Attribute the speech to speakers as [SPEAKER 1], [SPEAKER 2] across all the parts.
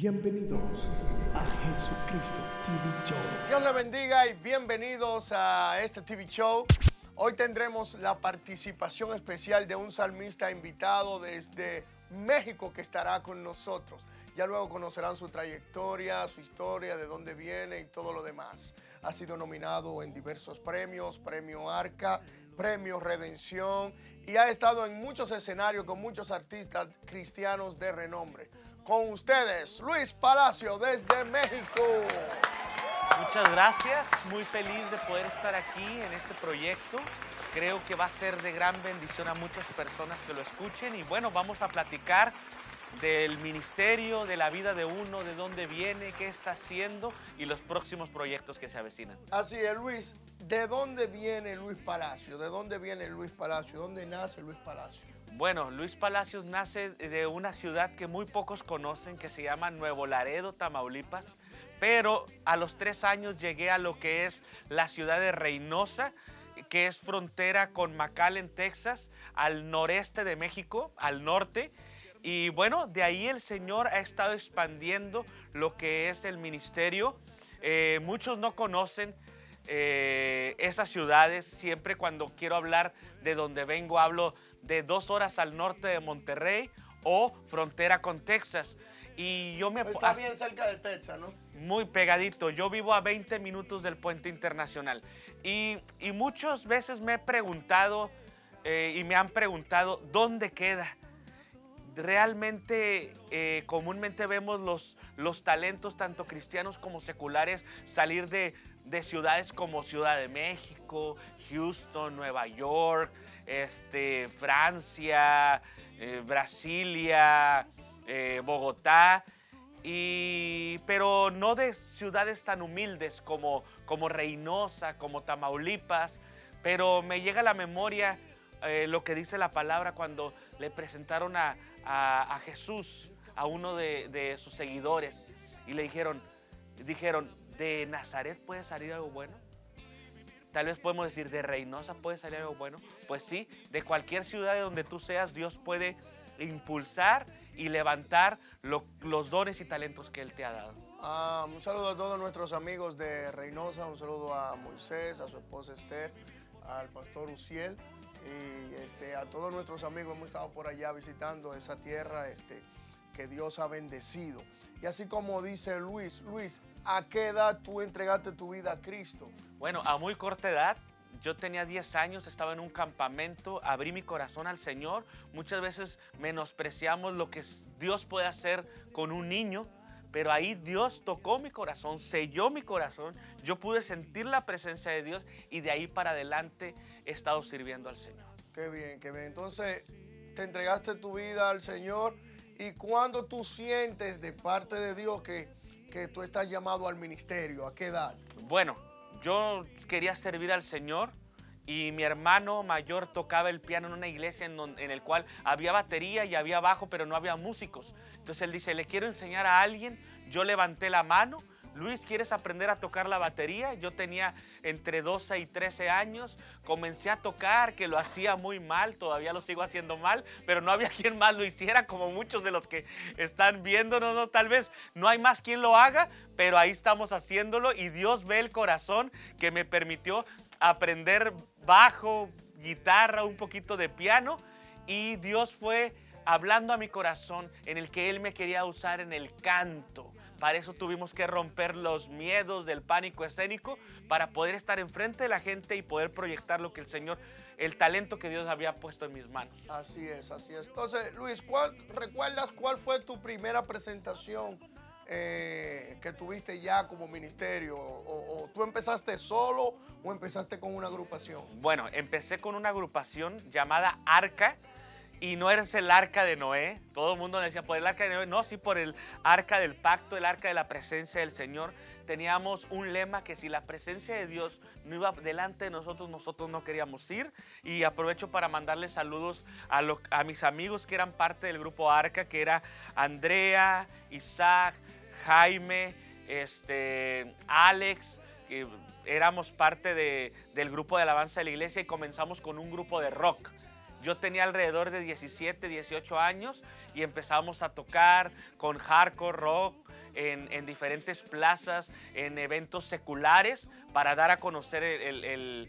[SPEAKER 1] Bienvenidos a Jesucristo TV Show.
[SPEAKER 2] Dios le bendiga y bienvenidos a este TV Show. Hoy tendremos la participación especial de un salmista invitado desde México que estará con nosotros. Ya luego conocerán su trayectoria, su historia, de dónde viene y todo lo demás. Ha sido nominado en diversos premios, Premio Arca, Premio Redención y ha estado en muchos escenarios con muchos artistas cristianos de renombre. Con ustedes, Luis Palacio desde México.
[SPEAKER 3] Muchas gracias, muy feliz de poder estar aquí en este proyecto. Creo que va a ser de gran bendición a muchas personas que lo escuchen y bueno, vamos a platicar del ministerio, de la vida de uno, de dónde viene, qué está haciendo y los próximos proyectos que se avecinan.
[SPEAKER 2] Así es, Luis. ¿De dónde viene Luis Palacio? ¿De dónde viene Luis Palacio? ¿Dónde nace Luis Palacio?
[SPEAKER 3] Bueno, Luis Palacios nace de una ciudad que muy pocos conocen, que se llama Nuevo Laredo, Tamaulipas, pero a los tres años llegué a lo que es la ciudad de Reynosa, que es frontera con McAllen, Texas, al noreste de México, al norte. Y bueno, de ahí el Señor ha estado expandiendo lo que es el ministerio. Eh, muchos no conocen eh, esas ciudades. Siempre cuando quiero hablar de donde vengo, hablo de dos horas al norte de Monterrey o frontera con Texas. Y yo me...
[SPEAKER 2] Está bien cerca de Texas, ¿no?
[SPEAKER 3] Muy pegadito. Yo vivo a 20 minutos del puente internacional. Y, y muchas veces me he preguntado eh, y me han preguntado, ¿dónde queda? Realmente, eh, comúnmente vemos los, los talentos, tanto cristianos como seculares, salir de, de ciudades como Ciudad de México, Houston, Nueva York, este, Francia, eh, Brasilia, eh, Bogotá, y, pero no de ciudades tan humildes como, como Reynosa, como Tamaulipas, pero me llega a la memoria eh, lo que dice la palabra cuando le presentaron a, a, Jesús, a uno de, de, sus seguidores, y le dijeron, dijeron, ¿de Nazaret puede salir algo bueno? Tal vez podemos decir, de Reynosa puede salir algo bueno. Pues sí, de cualquier ciudad de donde tú seas, Dios puede impulsar y levantar los dones y talentos que Él te ha dado.
[SPEAKER 2] Ah, un saludo a todos nuestros amigos de Reynosa, un saludo a Moisés, a su esposa Esther, al pastor Uciel y este, a todos nuestros amigos. Hemos estado por allá visitando esa tierra este, que Dios ha bendecido. Y así como dice Luis, Luis, ¿a qué edad tú entregaste tu vida a Cristo?
[SPEAKER 3] Bueno, a muy corta edad, yo tenía 10 años, estaba en un campamento, abrí mi corazón al Señor. Muchas veces menospreciamos lo que Dios puede hacer con un niño, pero ahí Dios tocó mi corazón, selló mi corazón. Yo pude sentir la presencia de Dios y de ahí para adelante he estado sirviendo al Señor.
[SPEAKER 2] Qué bien, qué bien. Entonces, te entregaste tu vida al Señor y cuando tú sientes de parte de Dios que, que tú estás llamado al ministerio, ¿a qué edad?
[SPEAKER 3] Bueno, yo quería servir al Señor y mi hermano mayor tocaba el piano en una iglesia en, en, el cual había batería y había bajo, pero no había músicos. Entonces él dice, le quiero enseñar a alguien. Yo levanté la mano. Luis, ¿quieres aprender a tocar la batería? Yo tenía entre 12 y 13 años, comencé a tocar, que lo hacía muy mal, todavía lo sigo haciendo mal, pero no había quien más lo hiciera, como muchos de los que están viéndonos, no, tal vez no hay más quien lo haga, pero ahí estamos haciéndolo y Dios ve el corazón que me permitió aprender bajo, guitarra, un poquito de piano y Dios fue hablando a mi corazón en el que Él me quería usar en el canto. Para eso tuvimos que romper los miedos del pánico escénico para poder estar enfrente de la gente y poder proyectar lo que el Señor, el talento que Dios había puesto en mis manos.
[SPEAKER 2] Así es, así es. Entonces, Luis, ¿cuál, ¿recuerdas cuál fue tu primera presentación eh, que tuviste ya como ministerio? O, ¿O tú empezaste solo o empezaste con una agrupación?
[SPEAKER 3] Bueno, empecé con una agrupación llamada Arca y no eres el arca de Noé. Todo el mundo decía por el arca de Noé. No, sí por el arca del pacto, el arca de la presencia del Señor. Teníamos un lema que si la presencia de Dios no iba delante de nosotros, nosotros no queríamos ir. Y aprovecho para mandarles saludos a, mis amigos que eran parte del grupo Arca, que era Andrea, Isaac, Jaime, este, Alex, que éramos parte de, del grupo de alabanza de la iglesia y comenzamos con un grupo de rock. Yo tenía alrededor de 17, 18 años y empezamos a tocar con hardcore rock, en, en diferentes plazas, en eventos seculares, para dar a conocer el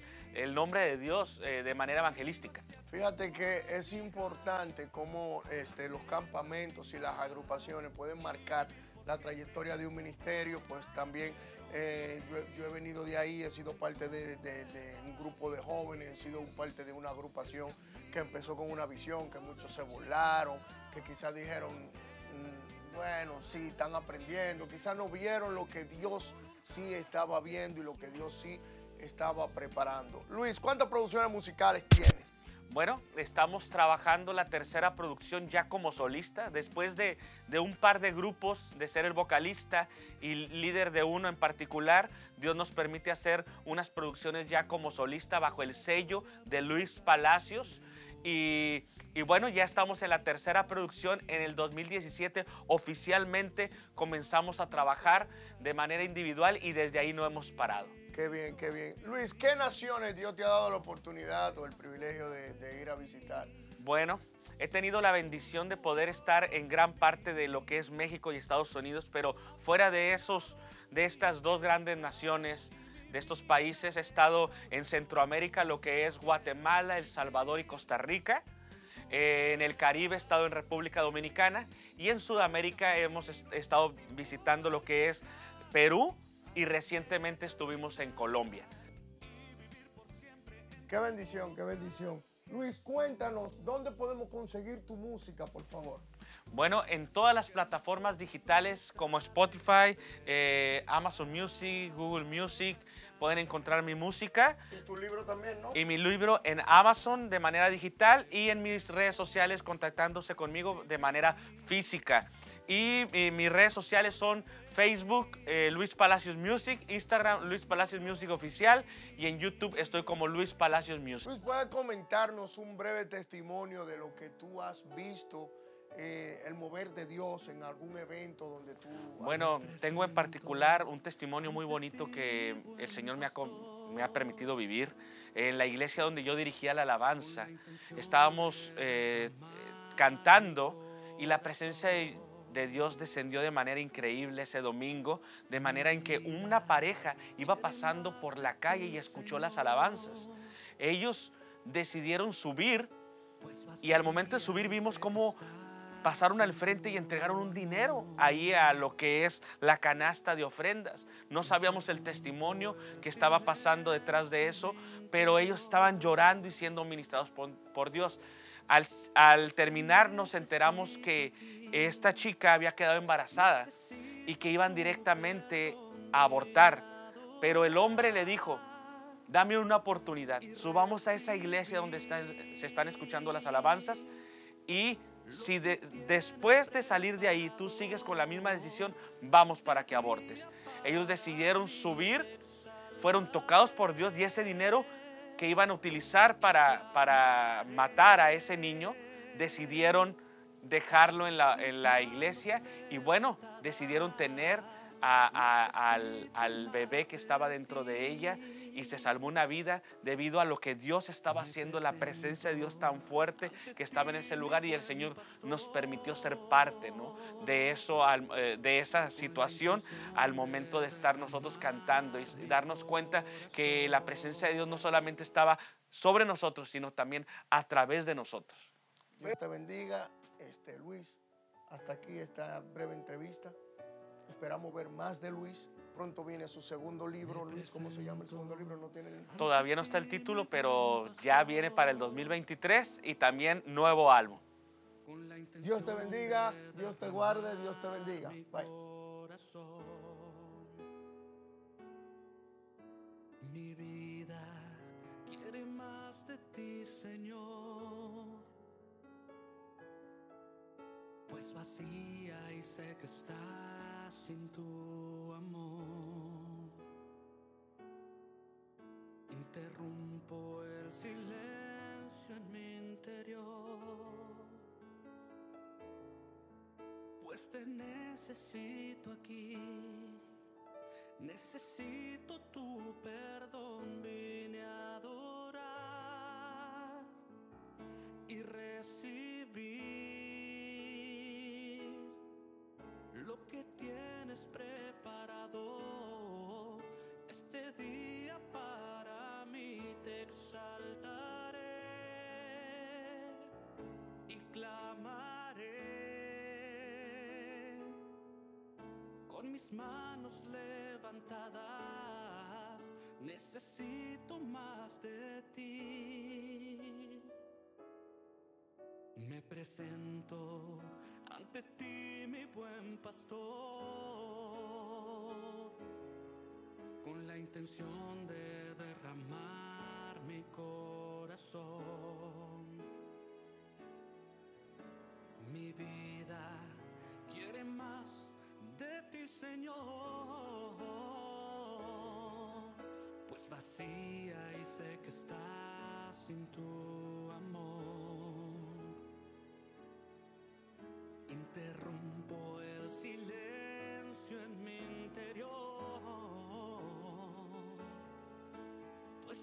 [SPEAKER 3] nombre de Dios eh, de manera evangelística.
[SPEAKER 2] Fíjate que es importante cómo este, los campamentos y las agrupaciones pueden marcar la trayectoria de un ministerio, pues también eh, yo, he venido de ahí, he sido parte de un grupo de jóvenes, he sido parte de una agrupación que empezó con una visión, que muchos se burlaron, que quizás dijeron, "Mm, bueno, sí, están aprendiendo, quizás no vieron lo que Dios sí estaba viendo y lo que Dios sí estaba preparando. Luis, ¿cuántas producciones musicales tienes?
[SPEAKER 3] Bueno, estamos trabajando la tercera producción ya como solista, después de, un par de grupos, de ser el vocalista y líder de uno en particular, Dios nos permite hacer unas producciones ya como solista bajo el sello de Luis Palacios. Y, y bueno, ya estamos en la tercera producción. En el 2017 oficialmente comenzamos a trabajar de manera individual y desde ahí no hemos parado.
[SPEAKER 2] Qué bien, qué bien. Luis, ¿qué naciones Dios te ha dado la oportunidad o el privilegio de, de ir a visitar?
[SPEAKER 3] Bueno, he tenido la bendición de poder estar en gran parte de lo que es México y Estados Unidos, pero fuera de esos, de estas dos grandes naciones, de estos países, he estado en Centroamérica, lo que es Guatemala, El Salvador y Costa Rica. Eh, en el Caribe he estado en República Dominicana y en Sudamérica hemos est- estado visitando lo que es Perú y recientemente estuvimos en Colombia.
[SPEAKER 2] Qué bendición, qué bendición. Luis, cuéntanos, ¿dónde podemos conseguir tu música, por favor?
[SPEAKER 3] Bueno, en todas las plataformas digitales como Spotify, eh, Amazon Music, Google Music, pueden encontrar mi música
[SPEAKER 2] Y tu libro también, ¿no?
[SPEAKER 3] y mi libro en Amazon de manera digital y en mis redes sociales contactándose conmigo de manera física. Y, mis redes sociales son Facebook, eh, Luis Palacios Music, Instagram, Luis Palacios Music Oficial y en YouTube estoy como Luis Palacios Music.
[SPEAKER 2] Luis, ¿puedes comentarnos un breve testimonio de lo que tú has visto, eh, el mover de Dios en algún evento donde tú...
[SPEAKER 3] Bueno, tengo en particular un testimonio muy bonito que el Señor me ha, me ha permitido vivir. En la iglesia donde yo dirigía la alabanza, estábamos eh, cantando y la presencia de, de Dios descendió de manera increíble ese domingo, de manera en que una pareja iba pasando por la calle y escuchó las alabanzas. Ellos decidieron subir y al momento de subir vimos cómo pasaron al frente y entregaron un dinero ahí a lo que es la canasta de ofrendas. No sabíamos el testimonio que estaba pasando detrás de eso, pero ellos estaban llorando y siendo ministrados por, Dios. Al, al terminar nos enteramos que esta chica había quedado embarazada y que iban directamente a abortar. Pero el hombre le dijo, dame una oportunidad, subamos a esa iglesia donde están- se están escuchando las alabanzas y si de- después de salir de ahí tú sigues con la misma decisión, vamos para que abortes. Ellos decidieron subir, fueron tocados por Dios y ese dinero que iban a utilizar para, para matar a ese niño, decidieron dejarlo en la, en la iglesia y bueno, decidieron tener al, al bebé que estaba dentro de ella y se salvó una vida debido a lo que Dios estaba haciendo, la presencia de Dios tan fuerte que estaba en ese lugar y el Señor nos permitió ser parte ¿no? de, eso, eh, de esa situación al momento de estar nosotros cantando y darnos cuenta que la presencia de Dios no solamente estaba sobre nosotros, sino también a través de nosotros.
[SPEAKER 2] Dios te bendiga, este, Luis. Hasta aquí esta breve entrevista. Esperamos ver más de Luis. Pronto viene su segundo libro. Luis, ¿cómo se llama el segundo libro? No tiene
[SPEAKER 3] Todavía no está el título, pero ya viene para el 2023 y también nuevo álbum.
[SPEAKER 2] Dios te bendiga, Dios te guarde, Dios te bendiga. Bye.
[SPEAKER 1] Mi vida quiere más de ti, Señor. Pues vacía y sé que está sin tu amor. Interrumpo el silencio en mi interior. Pues te necesito aquí. Necesito tu perdón, vine a adorar y recibir lo que
[SPEAKER 4] preparado este día para mí, te exaltaré y clamaré con mis manos levantadas. Necesito más de ti. Me presento ante ti, mi buen pastor, con la intención de derramar mi corazón. Mi vida quiere más de ti, Señor, pues vacía y sé que estás sin tu amor. Interrumpo el silencio en mi interior